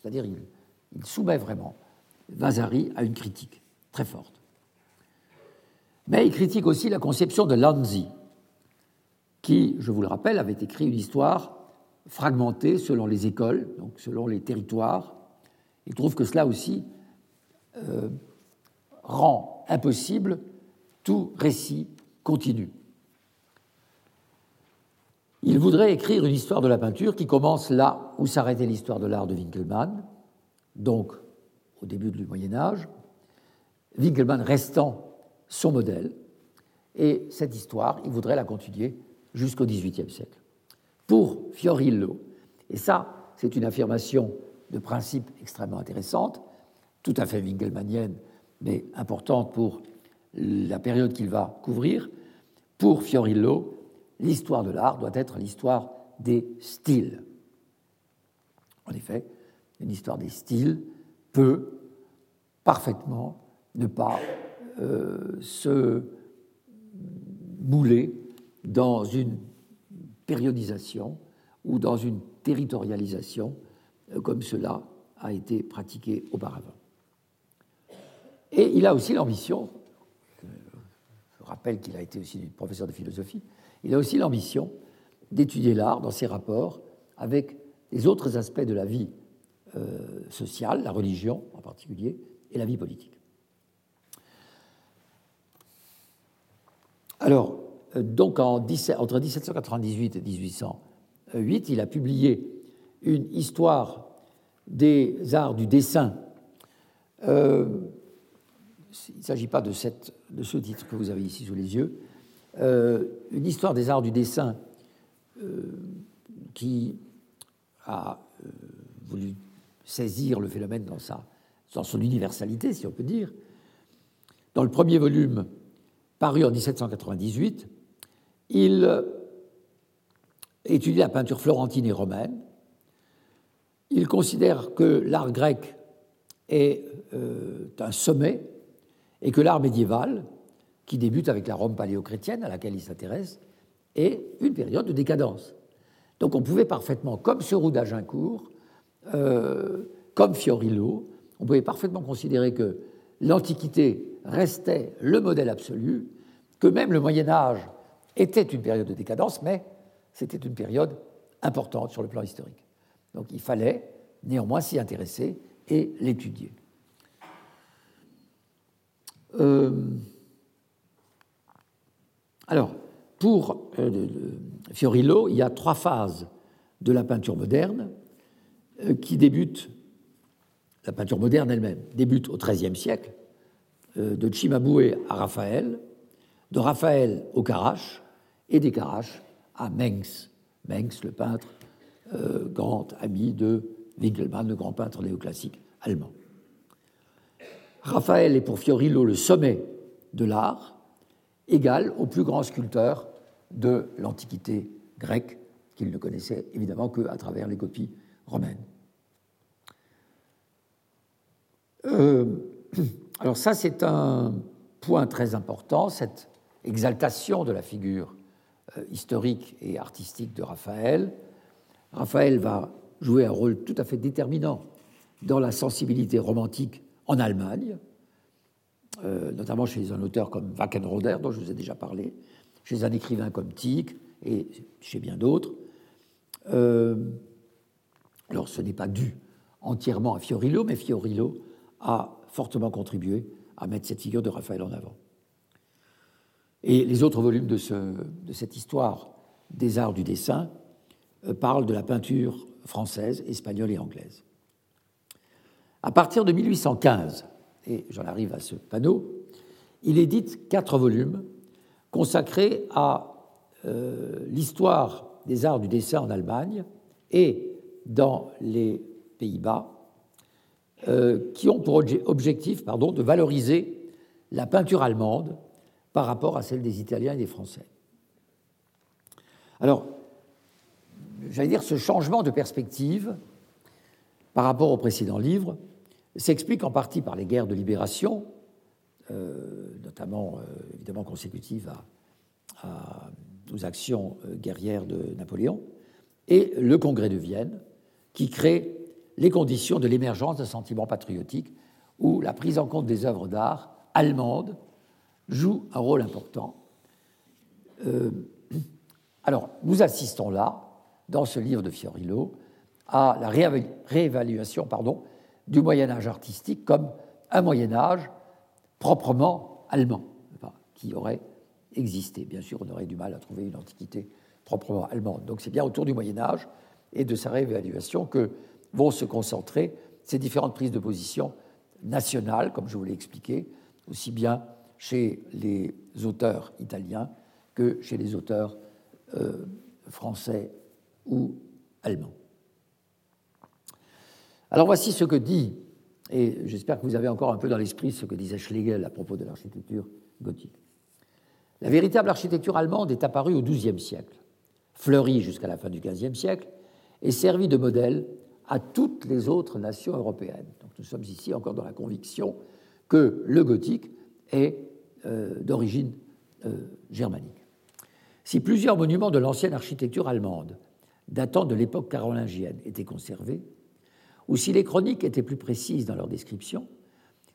C'est-à-dire il, soumet vraiment Vasari à une critique très forte. Mais il critique aussi la conception de Lanzi, qui, je vous le rappelle, avait écrit une histoire fragmentée selon les écoles, donc selon les territoires. Il trouve que cela aussi euh, rend impossible tout récit continu. Il voudrait écrire une histoire de la peinture qui commence là où s'arrêtait l'histoire de l'art de Winkelmann, donc au début du Moyen Âge, Winkelmann restant son modèle, et cette histoire, il voudrait la continuer jusqu'au XVIIIe siècle. Pour Fiorillo, et ça, c'est une affirmation de principe extrêmement intéressante, tout à fait winkelmannienne, mais importante pour la période qu'il va couvrir, pour Fiorillo, l'histoire de l'art doit être l'histoire des styles. En effet, une histoire des styles peut parfaitement ne pas euh, se bouler dans une périodisation ou dans une territorialisation euh, comme cela a été pratiqué auparavant. Et il a aussi l'ambition, je rappelle qu'il a été aussi professeur de philosophie, il a aussi l'ambition d'étudier l'art dans ses rapports avec les autres aspects de la vie euh, sociale, la religion en particulier, et la vie politique. Alors, euh, donc en entre 1798 et 1808, il a publié une histoire des arts du dessin. Euh, il ne s'agit pas de, ce titre que vous avez ici sous les yeux. Euh, une histoire des arts du dessin qui a voulu saisir le phénomène dans, sa, dans son universalité, si on peut dire. Dans le premier volume, paru en 1798, il étudie la peinture florentine et romaine. Il considère que l'art grec est euh, un sommet et que l'art médiéval, qui débute avec la Rome paléochrétienne à laquelle il s'intéresse, est une période de décadence. Donc on pouvait parfaitement, comme ce roux d'Agincourt, euh, comme Fiorillo, on pouvait parfaitement considérer que l'Antiquité restait le modèle absolu, que même le Moyen Âge était une période de décadence, mais c'était une période importante sur le plan historique. Donc il fallait néanmoins s'y intéresser et l'étudier. Euh, alors, pour euh, Fiorillo, il y a trois phases de la peinture moderne euh, qui débutent, la peinture moderne elle-même, débute au XIIIe siècle, de Cimabue à Raphaël, de Raphaël au Carache et des Caraches à Mengs. Mengs, le peintre euh, grand ami de Winkelmann, le grand peintre néoclassique allemand. Raphaël est pour Fiorillo le sommet de l'art, égal au plus grand sculpteur de l'Antiquité grecque, qu'il ne connaissait évidemment qu'à travers les copies romaines. Euh, (clears throat) alors ça, c'est un point très important, cette exaltation de la figure euh, historique et artistique de Raphaël. Raphaël va jouer un rôle tout à fait déterminant dans la sensibilité romantique en Allemagne, euh, notamment chez un auteur comme Wackenroder, dont je vous ai déjà parlé, chez un écrivain comme Tieck et chez bien d'autres. Euh, alors ce n'est pas dû entièrement à Fiorillo, mais Fiorillo a fortement contribué à mettre cette figure de Raphaël en avant. Et les autres volumes de, cette histoire des arts du dessin euh, parlent de la peinture française, espagnole et anglaise. À partir de 1815, et j'en arrive à ce panneau, il édite quatre volumes consacrés à euh, l'histoire des arts du dessin en Allemagne et dans les Pays-Bas, euh, qui ont pour objectif pardon, de valoriser la peinture allemande par rapport à celle des Italiens et des Français. Alors, j'allais dire, ce changement de perspective par rapport au précédent livre s'explique en partie par les guerres de libération, euh, notamment euh, évidemment consécutives aux actions euh, guerrières de Napoléon, et le Congrès de Vienne, qui crée les conditions de l'émergence d'un sentiment patriotique où la prise en compte des œuvres d'art allemandes joue un rôle important. Alors, nous assistons là, dans ce livre de Fiorillo, à la réévaluation pardon, du Moyen Âge artistique comme un Moyen Âge proprement allemand, qui aurait existé. Bien sûr, on aurait du mal à trouver une antiquité proprement allemande. Donc c'est bien autour du Moyen Âge et de sa réévaluation que vont se concentrer ces différentes prises de position nationales, comme je vous l'ai expliqué, aussi bien chez les auteurs italiens que chez les auteurs euh, français ou allemands. Alors voici ce que dit, et j'espère que vous avez encore un peu dans l'esprit ce que disait Schlegel à propos de l'architecture gothique. La véritable architecture allemande est apparue au XIIe siècle, fleurie jusqu'à la fin du XVe siècle, et servit de modèle à toutes les autres nations européennes. Donc nous sommes ici encore dans la conviction que le gothique est euh, d'origine euh, germanique. Si plusieurs monuments de l'ancienne architecture allemande, datant de l'époque carolingienne, étaient conservés, ou si les chroniques étaient plus précises dans leur description,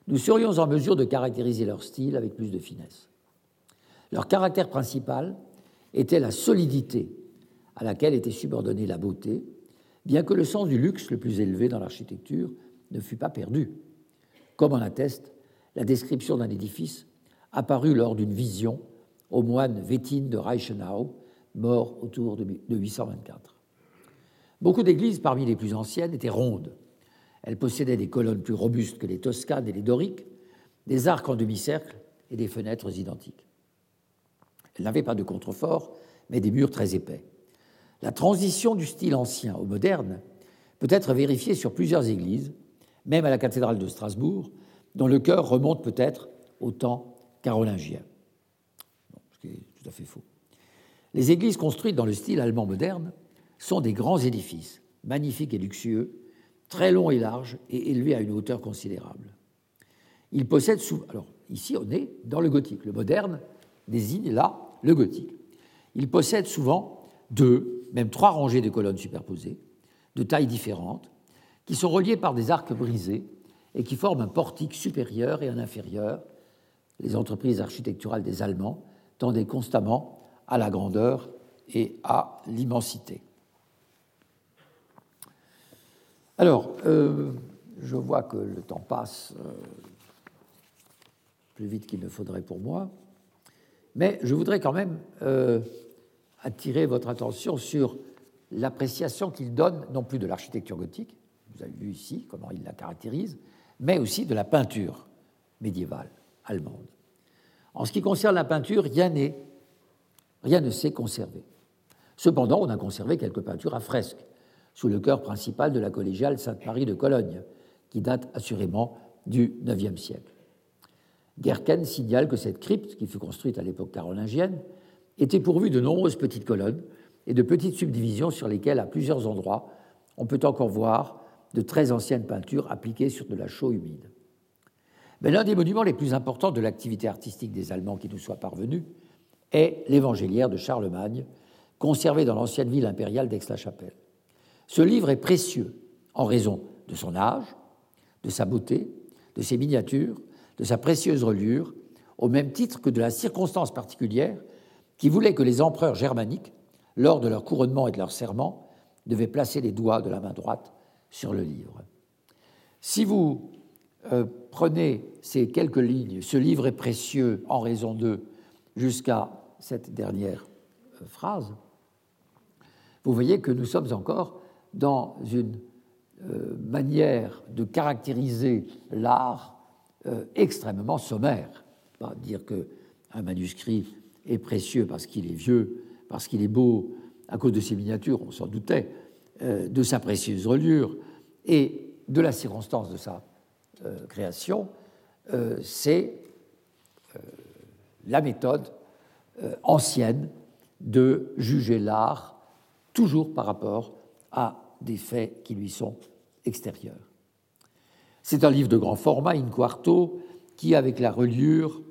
nous serions en mesure de caractériser leur style avec plus de finesse. Leur caractère principal était la solidité à laquelle était subordonnée la beauté, bien que le sens du luxe le plus élevé dans l'architecture ne fût pas perdu, comme en atteste la description d'un édifice apparu lors d'une vision au moine Wettin de Reichenau, mort autour de 824. Beaucoup d'églises parmi les plus anciennes étaient rondes. Elles possédaient des colonnes plus robustes que les toscanes et les doriques, des arcs en demi-cercle et des fenêtres identiques. Elles n'avaient pas de contrefort, mais des murs très épais. La transition du style ancien au moderne peut être vérifiée sur plusieurs églises, même à la cathédrale de Strasbourg, dont le cœur remonte peut-être au temps carolingien. ce qui est tout à fait faux. Les églises construites dans le style allemand moderne sont des grands édifices, magnifiques et luxueux, très longs et larges et élevés à une hauteur considérable. Ils possèdent souvent. Alors, ici, on est dans le gothique. Le moderne désigne là le gothique. Ils possèdent souvent deux, même trois rangées de colonnes superposées, de tailles différentes, qui sont reliées par des arcs brisés et qui forment un portique supérieur et un inférieur. Les entreprises architecturales des Allemands tendaient constamment à la grandeur et à l'immensité. Alors, euh, je vois que le temps passe euh, plus vite qu'il ne faudrait pour moi, mais je voudrais quand même euh, attirer votre attention sur l'appréciation qu'il donne, non plus de l'architecture gothique, vous avez vu ici comment il la caractérise, mais aussi de la peinture médiévale allemande. En ce qui concerne la peinture, rien, rien ne s'est conservé. Cependant, on a conservé quelques peintures à fresques sous le cœur principal de la collégiale Sainte-Marie de Cologne, qui date assurément du IXe siècle. Gerken signale que cette crypte, qui fut construite à l'époque carolingienne, était pourvu de nombreuses petites colonnes et de petites subdivisions sur lesquelles, à plusieurs endroits, on peut encore voir de très anciennes peintures appliquées sur de la chaux humide. Mais l'un des monuments les plus importants de l'activité artistique des Allemands qui nous soit parvenu est l'évangéliaire de Charlemagne, conservé dans l'ancienne ville impériale d'Aix-la-Chapelle. Ce livre est précieux en raison de son âge, de sa beauté, de ses miniatures, de sa précieuse reliure, au même titre que de la circonstance particulière qui voulait que les empereurs germaniques, lors de leur couronnement et de leur serment, devaient placer les doigts de la main droite sur le livre. Si vous euh, prenez ces quelques lignes, ce livre est précieux en raison de, jusqu'à cette dernière euh, phrase, vous voyez que nous sommes encore dans une euh, manière de caractériser l'art extrêmement sommaire. Pas dire qu'un manuscrit est précieux parce qu'il est vieux, parce qu'il est beau, à cause de ses miniatures, on s'en doutait, euh, de sa précieuse reliure et de la circonstance de sa euh, création, euh, c'est la méthode ancienne de juger l'art toujours par rapport à des faits qui lui sont extérieurs. C'est un livre de grand format, in quarto, qui, avec la reliure,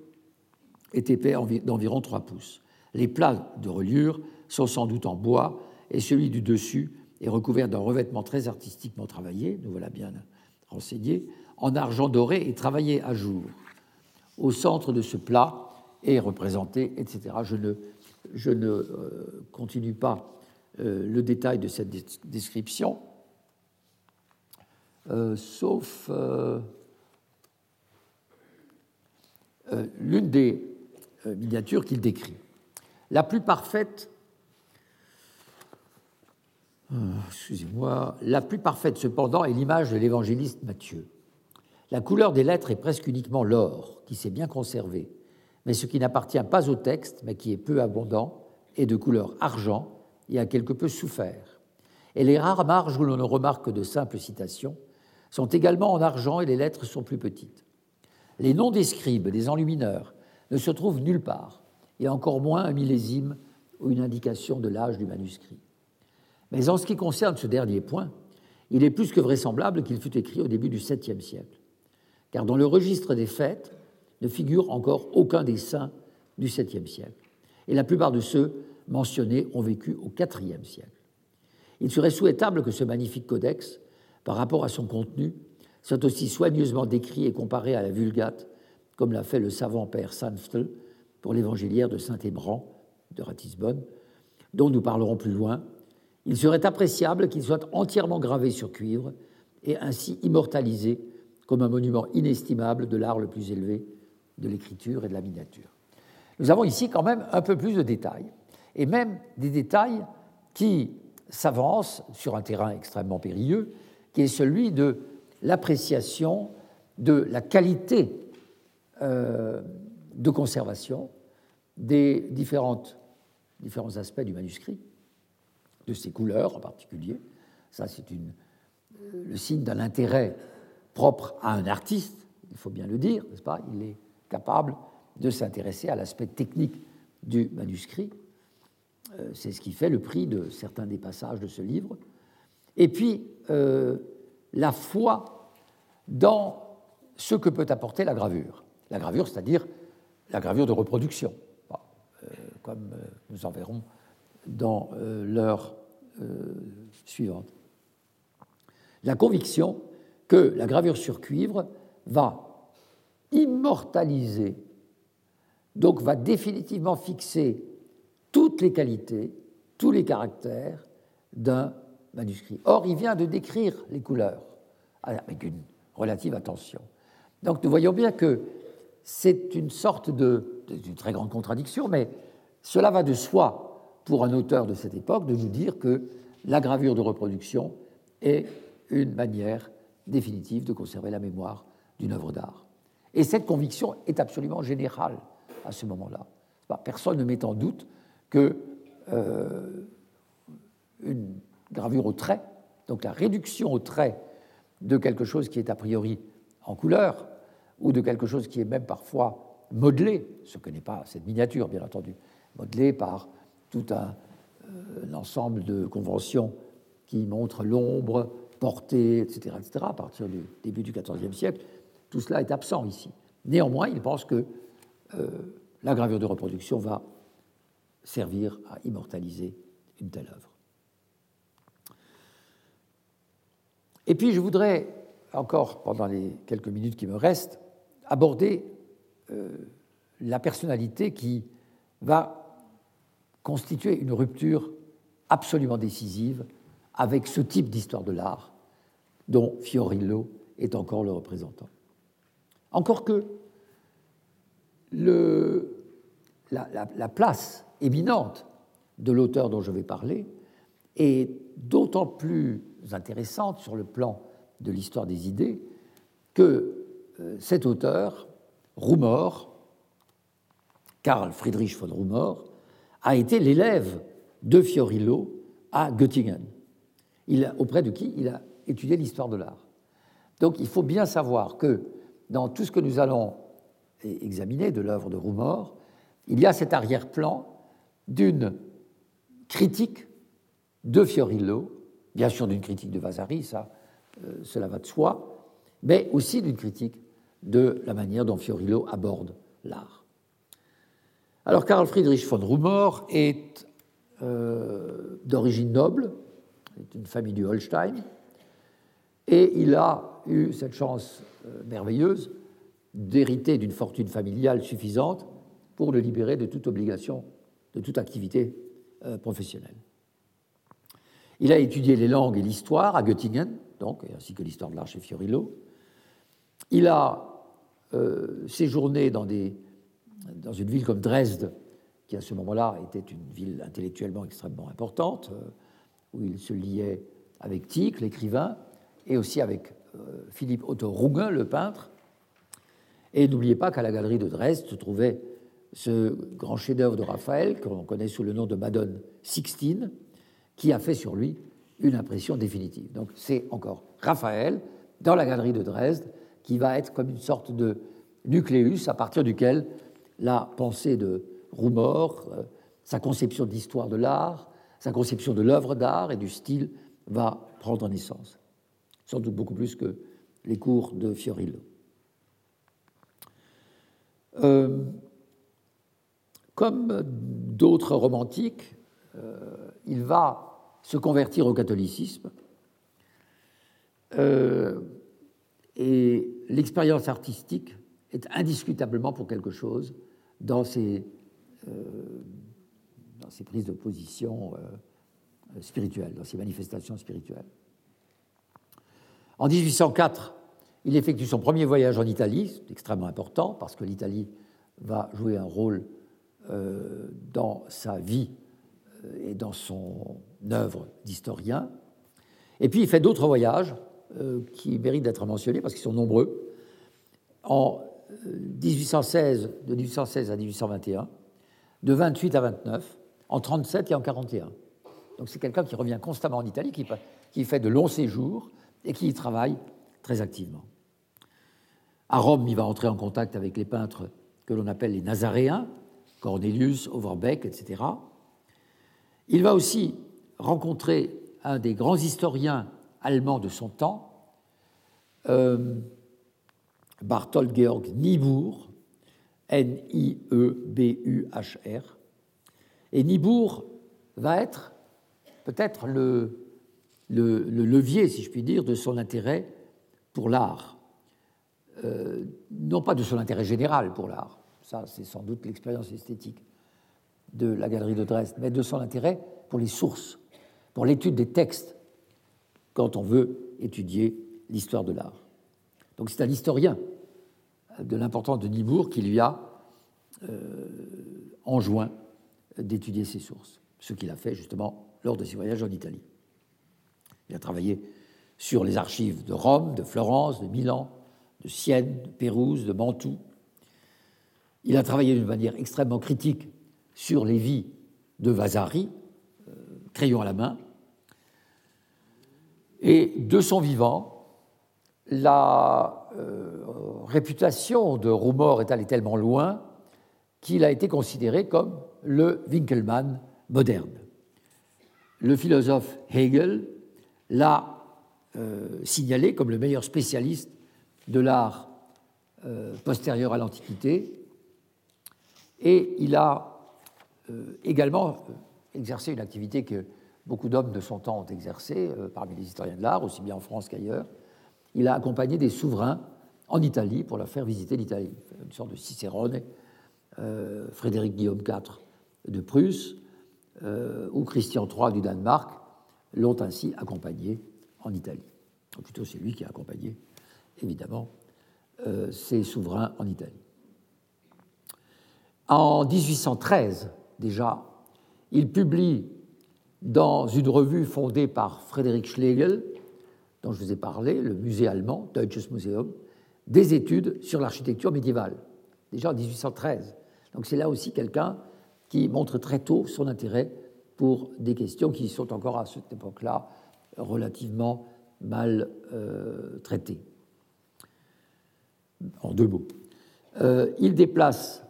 est épais d'environ 3 pouces. Les plats de reliure sont sans doute en bois et celui du dessus est recouvert d'un revêtement très artistiquement travaillé, nous voilà bien renseignés, en argent doré et travaillé à jour. Au centre de ce plat est représenté, etc. Je ne, je ne euh, continue pas le détail de cette description, euh, sauf l'une des euh, miniature qu'il décrit. La plus parfaite, euh, excusez-moi, la plus parfaite cependant est l'image de l'évangéliste Matthieu. La couleur des lettres est presque uniquement l'or, qui s'est bien conservé, mais ce qui n'appartient pas au texte, mais qui est peu abondant, est de couleur argent et a quelque peu souffert. Et les rares marges où l'on ne remarque que de simples citations sont également en argent et les lettres sont plus petites. Les noms des scribes, des enlumineurs, ne se trouve nulle part, et encore moins un millésime ou une indication de l'âge du manuscrit. Mais en ce qui concerne ce dernier point, il est plus que vraisemblable qu'il fut écrit au début du 7e siècle, car dans le registre des fêtes ne figure encore aucun des saints du 7e siècle, et la plupart de ceux mentionnés ont vécu au IVe siècle. Il serait souhaitable que ce magnifique codex, par rapport à son contenu, soit aussi soigneusement décrit et comparé à la Vulgate, comme l'a fait le savant père Sanftel pour l'évangéliaire de Saint-Hébran de Ratisbonne, dont nous parlerons plus loin. Il serait appréciable qu'il soit entièrement gravé sur cuivre et ainsi immortalisé comme un monument inestimable de l'art le plus élevé de l'écriture et de la miniature. Nous avons ici quand même un peu plus de détails, et même des détails qui s'avancent sur un terrain extrêmement périlleux, qui est celui de l'appréciation de la qualité euh, de conservation des différentes, différents aspects du manuscrit, de ses couleurs en particulier. Ça, c'est euh, le signe d'un intérêt propre à un artiste, il faut bien le dire, n'est-ce pas? Il est capable de s'intéresser à l'aspect technique du manuscrit. Euh, c'est ce qui fait le prix de certains des passages de ce livre. Et puis, euh, la foi dans ce que peut apporter la gravure. La gravure, c'est-à-dire la gravure de reproduction, euh, comme nous en verrons dans l'heure suivante. La conviction que la gravure sur cuivre va immortaliser, donc va définitivement fixer toutes les qualités, tous les caractères d'un manuscrit. Or, il vient de décrire les couleurs avec une relative attention. Donc nous voyons bien que c'est une sorte de, d'une très grande contradiction, mais cela va de soi pour un auteur de cette époque de nous dire que la gravure de reproduction est une manière définitive de conserver la mémoire d'une œuvre d'art. Et cette conviction est absolument générale à ce moment-là. Personne ne met en doute euh, une gravure au trait, donc la réduction au trait de quelque chose qui est a priori en couleur, ou de quelque chose qui est même parfois modelé, ce que n'est pas cette miniature, bien entendu, modelé par tout un, euh, ensemble de conventions qui montrent l'ombre, portée, etc., etc., à partir du début du XIVe siècle, tout cela est absent ici. Néanmoins, il pense que euh, la gravure de reproduction va servir à immortaliser une telle œuvre. Et puis je voudrais, encore pendant les quelques minutes qui me restent, aborder euh, la personnalité qui va constituer une rupture absolument décisive avec ce type d'histoire de l'art dont Fiorillo est encore le représentant. Encore que le, la, place éminente de l'auteur dont je vais parler est d'autant plus intéressante sur le plan de l'histoire des idées que euh, cet auteur, Rumor, Karl Friedrich von Rumor, a été l'élève de Fiorillo à Göttingen. Il, auprès de qui il a étudié l'histoire de l'art. Donc il faut bien savoir que dans tout ce que nous allons examiner de l'œuvre de Rumor, il y a cet arrière-plan d'une critique de Fiorillo, bien sûr d'une critique de Vasari, ça, euh, cela va de soi, mais aussi d'une critique de la manière dont Fiorillo aborde l'art. Alors Karl Friedrich von Rumor est euh, d'origine noble, est une famille du Holstein, et il a eu cette chance euh, merveilleuse d'hériter d'une fortune familiale suffisante pour le libérer de toute obligation, de toute activité euh, professionnelle. Il a étudié les langues et l'histoire à Göttingen, donc, ainsi que l'histoire de l'art chez Fiorillo. Il a euh, séjourné dans, des, dans, une ville comme Dresde, qui à ce moment-là était une ville intellectuellement extrêmement importante, euh, où il se liait avec Tieck, l'écrivain, et aussi avec Philippe Otto Runge, le peintre. Et n'oubliez pas qu'à la galerie de Dresde se trouvait ce grand chef-d'œuvre de Raphaël, que l'on connaît sous le nom de Madone Sixtine, qui a fait sur lui une impression définitive. Donc c'est encore Raphaël, dans la galerie de Dresde, qui va être comme une sorte de nucléus à partir duquel la pensée de Rumor, euh, sa conception d'histoire de l'art, sa conception de l'œuvre d'art et du style va prendre naissance. Sans doute beaucoup plus que les cours de Fiorillo. Euh, comme d'autres romantiques, il va se convertir au catholicisme. et l'expérience artistique est indiscutablement pour quelque chose dans ses, dans ses prises de position spirituelles, dans ses manifestations spirituelles. En 1804, il effectue son premier voyage en Italie, c'est extrêmement important parce que l'Italie va jouer un rôle euh, dans sa vie euh, et dans son œuvre d'historien. Et puis il fait d'autres voyages euh, qui méritent d'être mentionnés parce qu'ils sont nombreux. En 1816, de 1816 à 1821, de 28 à 29, en 37 et en 41. Donc c'est quelqu'un qui revient constamment en Italie, qui, qui fait de longs séjours et qui y travaille très activement. À Rome, il va entrer en contact avec les peintres que l'on appelle les Nazaréens, Cornelius, Overbeck, etc. Il va aussi rencontrer un des grands historiens allemands de son temps, euh, Barthold Georg Niebuhr, N-I-E-B-U-H-R. Et Niebuhr va être peut-être le, le, levier, si je puis dire, de son intérêt pour l'art. Euh, non pas de son intérêt général pour l'art, ça c'est sans doute l'expérience esthétique de la galerie de Dresde, mais de son intérêt pour les sources, pour l'étude des textes, quand on veut étudier l'histoire de l'art. Donc c'est un historien de l'importance de Nibourg qui lui a euh, enjoint d'étudier ses sources, ce qu'il a fait justement lors de ses voyages en Italie. Il a travaillé sur les archives de Rome, de Florence, de Milan, de Sienne, de Pérouse, de Mantoue. Il a travaillé d'une manière extrêmement critique sur les vies de Vasari, euh, crayon à la main. Et de son vivant, la euh, réputation de Rumor est allée tellement loin qu'il a été considéré comme le Winkelmann moderne. Le philosophe Hegel l'a euh, signalé comme le meilleur spécialiste de l'art postérieur à l'Antiquité. Et il a euh, également exercé une activité que beaucoup d'hommes de son temps ont exercée, parmi les historiens de l'art, aussi bien en France qu'ailleurs. Il a accompagné des souverains en Italie pour leur faire visiter l'Italie, une sorte de Cicérone, Frédéric Guillaume IV de Prusse, ou Christian III du Danemark, l'ont ainsi accompagné en Italie. Plutôt, c'est lui qui a accompagné, évidemment, euh, ces souverains en Italie. En 1813, déjà, il publie dans une revue fondée par Frédéric Schlegel, dont je vous ai parlé, le musée allemand, Deutsches Museum, des études sur l'architecture médiévale, déjà en 1813. Donc c'est là aussi quelqu'un qui montre très tôt son intérêt pour des questions qui sont encore à cette époque-là relativement mal euh, traitées. En deux mots. Euh, il déplace,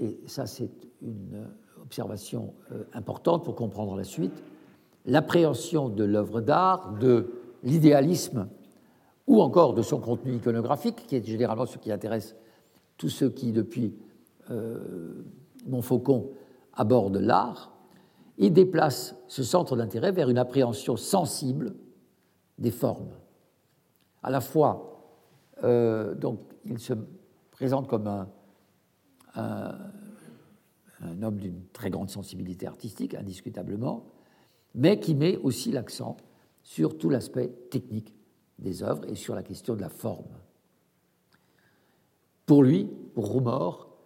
et ça c'est une observation euh, importante pour comprendre la suite, l'appréhension de l'œuvre d'art, de l'idéalisme ou encore de son contenu iconographique, qui est généralement ce qui intéresse tous ceux qui, depuis Montfaucon, abordent l'art, il déplace ce centre d'intérêt vers une appréhension sensible des formes. À la fois, euh, donc, il se présente comme un, un homme d'une très grande sensibilité artistique, indiscutablement, mais qui met aussi l'accent sur tout l'aspect technique des œuvres et sur la question de la forme. Pour lui, pour Roumor,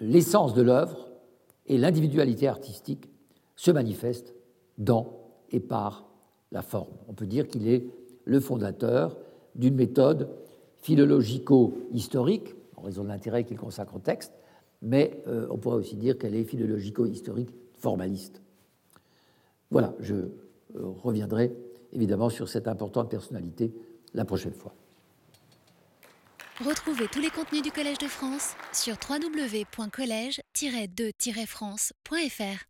l'essence de l'œuvre et l'individualité artistique se manifeste dans et par la forme. On peut dire qu'il est le fondateur d'une méthode philologico-historique, en raison de l'intérêt qu'il consacre au texte, mais euh, on pourrait aussi dire qu'elle est philologico-historique formaliste. Voilà, je euh, reviendrai évidemment sur cette importante personnalité la prochaine fois. Retrouvez tous les contenus du Collège de France sur www.colège-2-france.fr.